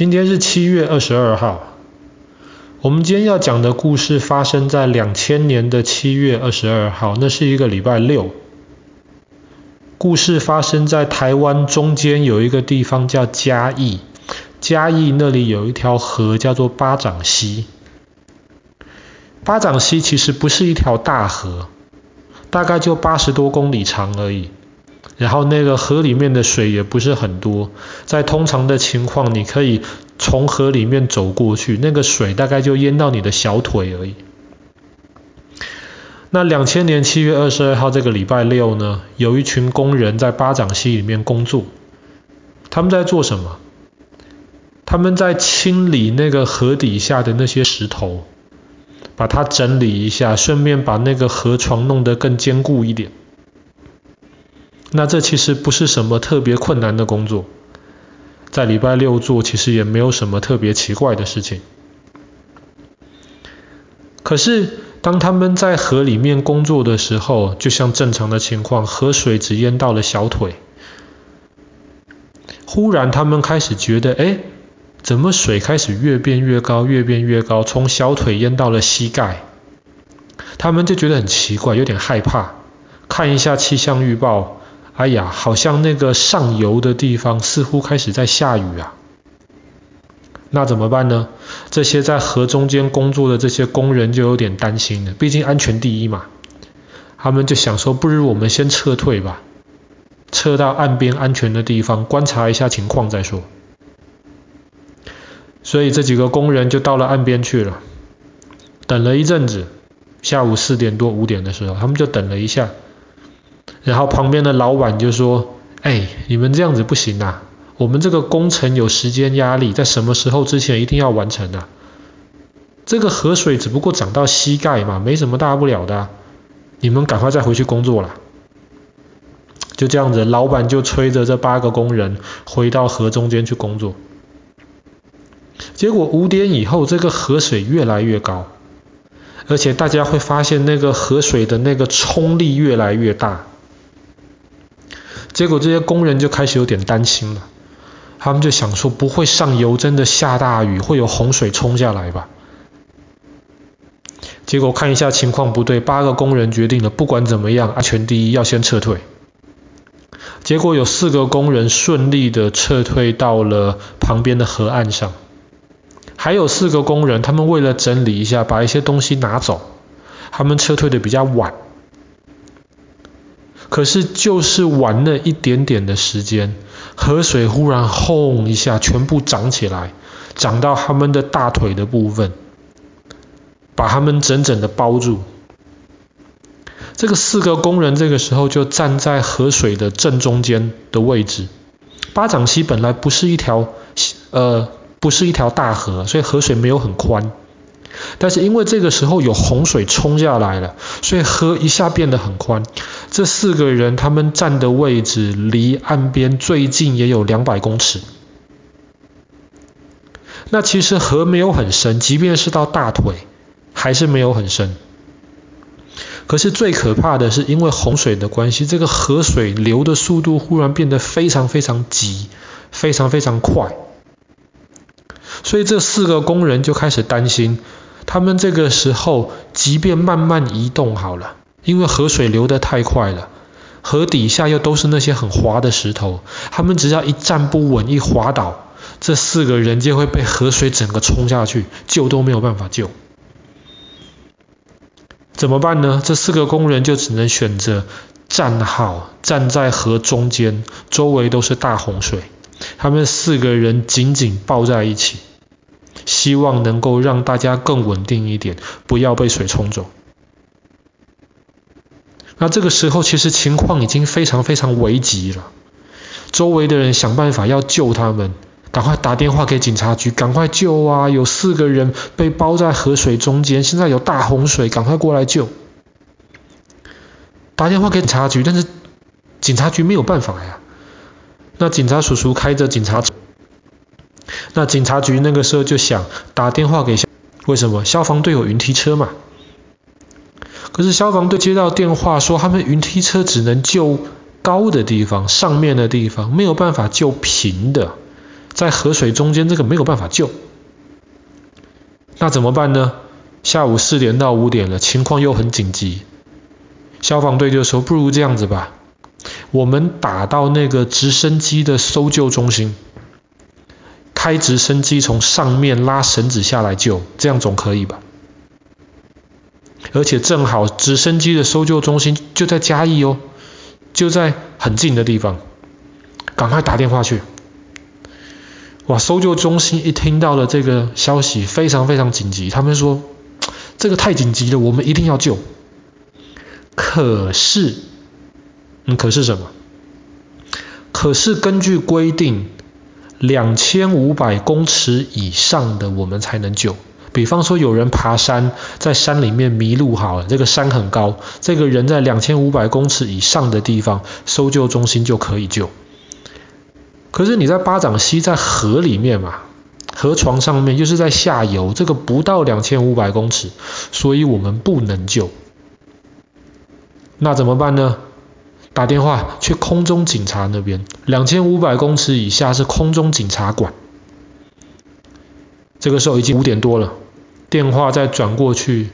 今天是七月二十二号。我们今天要讲的故事发生在两千年的七月二十二号，那是一个礼拜六。故事发生在台湾中间有一个地方叫嘉义，嘉义那里有一条河叫做八掌溪。八掌溪其实不是一条大河，大概就八十多公里长而已。然后那个河里面的水也不是很多，在通常的情况，你可以从河里面走过去，那个水大概就淹到你的小腿而已。那两千年七月二十二号这个礼拜六呢，有一群工人在巴掌溪里面工作，他们在做什么？他们在清理那个河底下的那些石头，把它整理一下，顺便把那个河床弄得更坚固一点。那这其实不是什么特别困难的工作，在礼拜六做其实也没有什么特别奇怪的事情。可是当他们在河里面工作的时候，就像正常的情况，河水只淹到了小腿。忽然他们开始觉得，哎，怎么水开始越变越高，越变越高，从小腿淹到了膝盖。他们就觉得很奇怪，有点害怕，看一下气象预报。哎呀，好像那个上游的地方似乎开始在下雨啊。那怎么办呢？这些在河中间工作的这些工人就有点担心了，毕竟安全第一嘛。他们就想说，不如我们先撤退吧，撤到岸边安全的地方，观察一下情况再说。所以这几个工人就到了岸边去了，等了一阵子，下午四点多五点的时候，他们就等了一下。然后旁边的老板就说：“哎，你们这样子不行啊！我们这个工程有时间压力，在什么时候之前一定要完成啊。这个河水只不过涨到膝盖嘛，没什么大不了的。你们赶快再回去工作了。”就这样子，老板就催着这八个工人回到河中间去工作。结果五点以后，这个河水越来越高，而且大家会发现那个河水的那个冲力越来越大。结果这些工人就开始有点担心了，他们就想说，不会上游真的下大雨，会有洪水冲下来吧？结果看一下情况不对，八个工人决定了，不管怎么样，安全第一，要先撤退。结果有四个工人顺利的撤退到了旁边的河岸上，还有四个工人，他们为了整理一下，把一些东西拿走，他们撤退的比较晚。可是就是晚了一点点的时间，河水忽然轰一下，全部涨起来，涨到他们的大腿的部分，把他们整整的包住。这个四个工人这个时候就站在河水的正中间的位置。巴掌溪本来不是一条呃不是一条大河，所以河水没有很宽。但是因为这个时候有洪水冲下来了，所以河一下变得很宽。这四个人他们站的位置离岸边最近也有两百公尺。那其实河没有很深，即便是到大腿，还是没有很深。可是最可怕的是，因为洪水的关系，这个河水流的速度忽然变得非常非常急，非常非常快。所以这四个工人就开始担心。他们这个时候，即便慢慢移动好了，因为河水流得太快了，河底下又都是那些很滑的石头，他们只要一站不稳，一滑倒，这四个人就会被河水整个冲下去，救都没有办法救。怎么办呢？这四个工人就只能选择站好，站在河中间，周围都是大洪水，他们四个人紧紧抱在一起。希望能够让大家更稳定一点，不要被水冲走。那这个时候其实情况已经非常非常危急了，周围的人想办法要救他们，赶快打电话给警察局，赶快救啊！有四个人被包在河水中间，现在有大洪水，赶快过来救。打电话给警察局，但是警察局没有办法呀。那警察叔叔开着警察。那警察局那个时候就想打电话给消，为什么？消防队有云梯车嘛。可是消防队接到电话说，他们云梯车只能救高的地方，上面的地方没有办法救平的，在河水中间，这个没有办法救。那怎么办呢？下午四点到五点了，情况又很紧急。消防队就说：“不如这样子吧，我们打到那个直升机的搜救中心，开直升机从上面拉绳子下来救，这样总可以吧？而且正好直升机的搜救中心就在嘉义哦，就在很近的地方，赶快打电话去。”哇！搜救中心一听到了这个消息，非常非常紧急。他们说：“这个太紧急了，我们一定要救。”可是，可是什么？可是根据规定，两千五百公尺以上的我们才能救。比方说，有人爬山，在山里面迷路，好了，这个山很高，这个人在两千五百公尺以上的地方，搜救中心就可以救。可是你在巴掌溪，在河里面嘛，河床上面，又是在下游，这个不到两千五百公尺，所以我们不能救。那怎么办呢？打电话去空中警察那边，两千五百公尺以下是空中警察管。这个时候已经五点多了，电话再转过去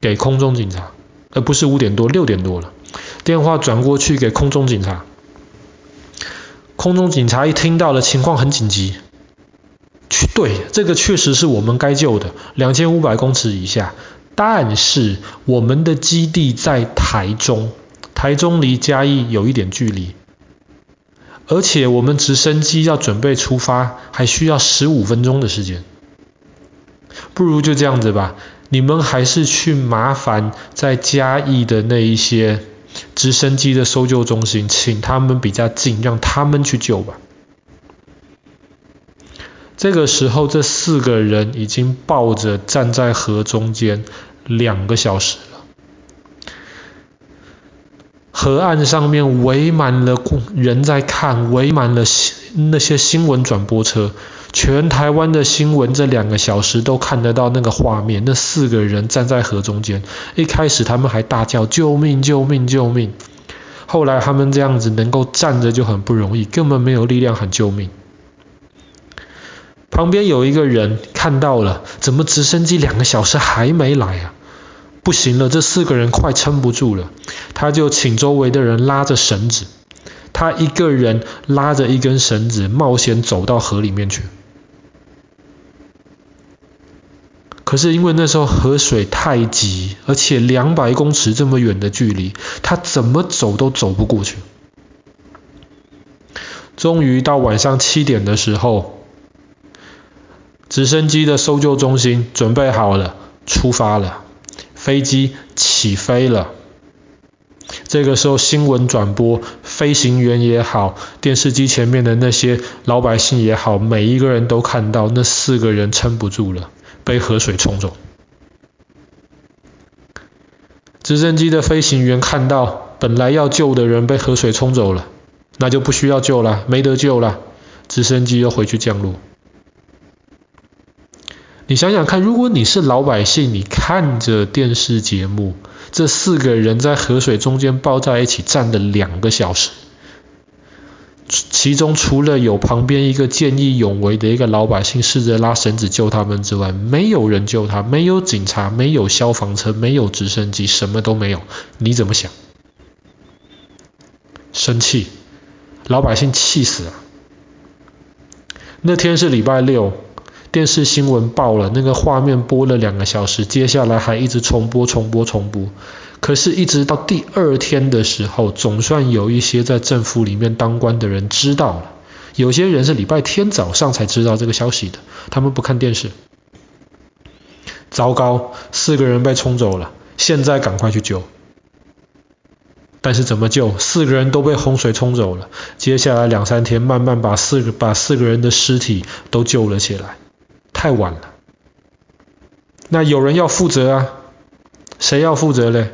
给空中警察，而不是五点多，六点多了，电话转过去给空中警察。空中警察一听到了情况很紧急，去对，这个确实是我们该救的，两千五百公尺以下。但是我们的基地在台中，台中离嘉义有一点距离，而且我们直升机要准备出发，还需要十五分钟的时间。不如就这样子吧，你们还是去麻烦在嘉义的那一些。直升机的搜救中心，请他们比较近，让他们去救吧。这个时候，这四个人已经抱着站在河中间两个小时。河岸上面围满了人在看，围满了那些新闻转播车。全台湾的新闻这两个小时都看得到那个画面，那四个人站在河中间。一开始他们还大叫救命救命救命，后来他们这样子能够站着就很不容易，根本没有力量喊救命。旁边有一个人看到了，怎么直升机两个小时还没来啊？不行了，这四个人快撑不住了，他就请周围的人拉着绳子，他一个人拉着一根绳子，冒险走到河里面去。可是因为那时候河水太急，而且两百公尺这么远的距离，他怎么走都走不过去。终于到晚上七点的时候，直升机的搜救中心准备好了，出发了，飞机起飞了。这个时候新闻转播，飞行员也好，电视机前面的那些老百姓也好，每一个人都看到那四个人撑不住了。被河水冲走。直升机的飞行员看到本来要救的人被河水冲走了，那就不需要救了，没得救了。直升机又回去降落。你想想看，如果你是老百姓，你看着电视节目，这四个人在河水中间抱在一起站了两个小时。其中除了有旁边一个见义勇为的一个老百姓试着拉绳子救他们之外，没有人救他，没有警察，没有消防车，没有直升机，什么都没有。你怎么想？生气，老百姓气死了。那天是礼拜六，电视新闻爆了那个画面，播了两个小时，接下来还一直重播、重播、重播。可是，一直到第二天的时候，总算有一些在政府里面当官的人知道了。有些人是礼拜天早上才知道这个消息的，他们不看电视。糟糕，四个人被冲走了，现在赶快去救。但是怎么救？四个人都被洪水冲走了。接下来两三天，慢慢把四个把四个人的尸体都救了起来。太晚了。那有人要负责啊？谁要负责嘞？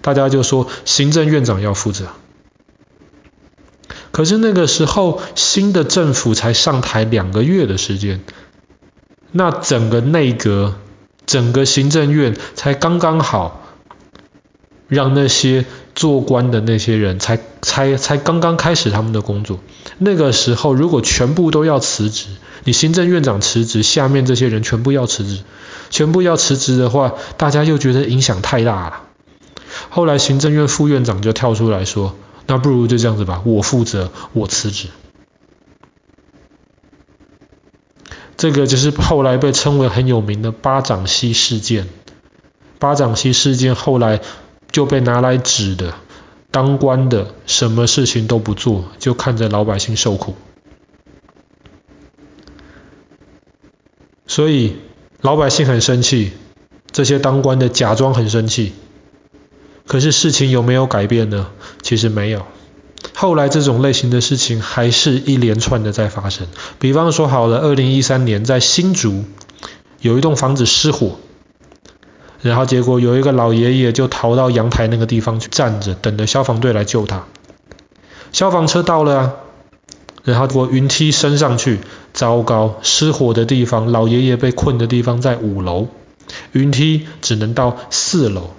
大家就说行政院长要负责，可是那个时候新的政府才上台两个月的时间，那整个内阁、整个行政院才刚刚好，让那些做官的那些人才才才刚刚开始他们的工作。那个时候如果全部都要辞职，你行政院长辞职，下面这些人全部要辞职，全部要辞职的话，大家又觉得影响太大了。后来行政院副院长就跳出来说，那不如就这样子吧，我负责，我辞职。这个就是后来被称为很有名的巴掌溪事件。巴掌溪事件后来就被拿来指的，当官的什么事情都不做，就看着老百姓受苦。所以老百姓很生气，这些当官的假装很生气。可是事情有没有改变呢？其实没有。后来这种类型的事情还是一连串的在发生。比方说好了，二零一三年在新竹有一栋房子失火，然后结果有一个老爷爷就逃到阳台那个地方去站着，等着消防队来救他。消防车到了啊，然后我云梯升上去，糟糕，失火的地方，老爷爷被困的地方在五楼，云梯只能到四楼。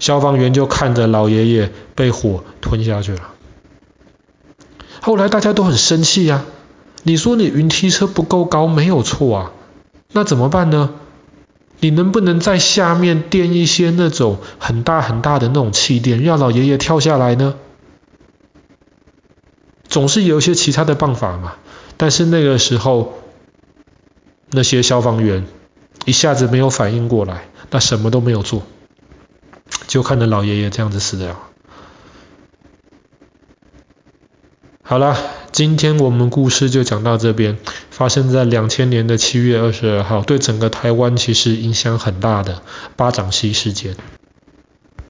消防员就看着老爷爷被火吞下去了。后来大家都很生气呀，你说你云梯车不够高没有错啊，那怎么办呢？你能不能在下面垫一些那种很大很大的那种气垫，让老爷爷跳下来呢？总是有一些其他的办法嘛。但是那个时候那些消防员一下子没有反应过来，那什么都没有做。就看着老爷爷这样子死掉。好了，今天我们故事就讲到这边。发生在两千年的七月二十二号，对整个台湾其实影响很大的巴掌溪事件。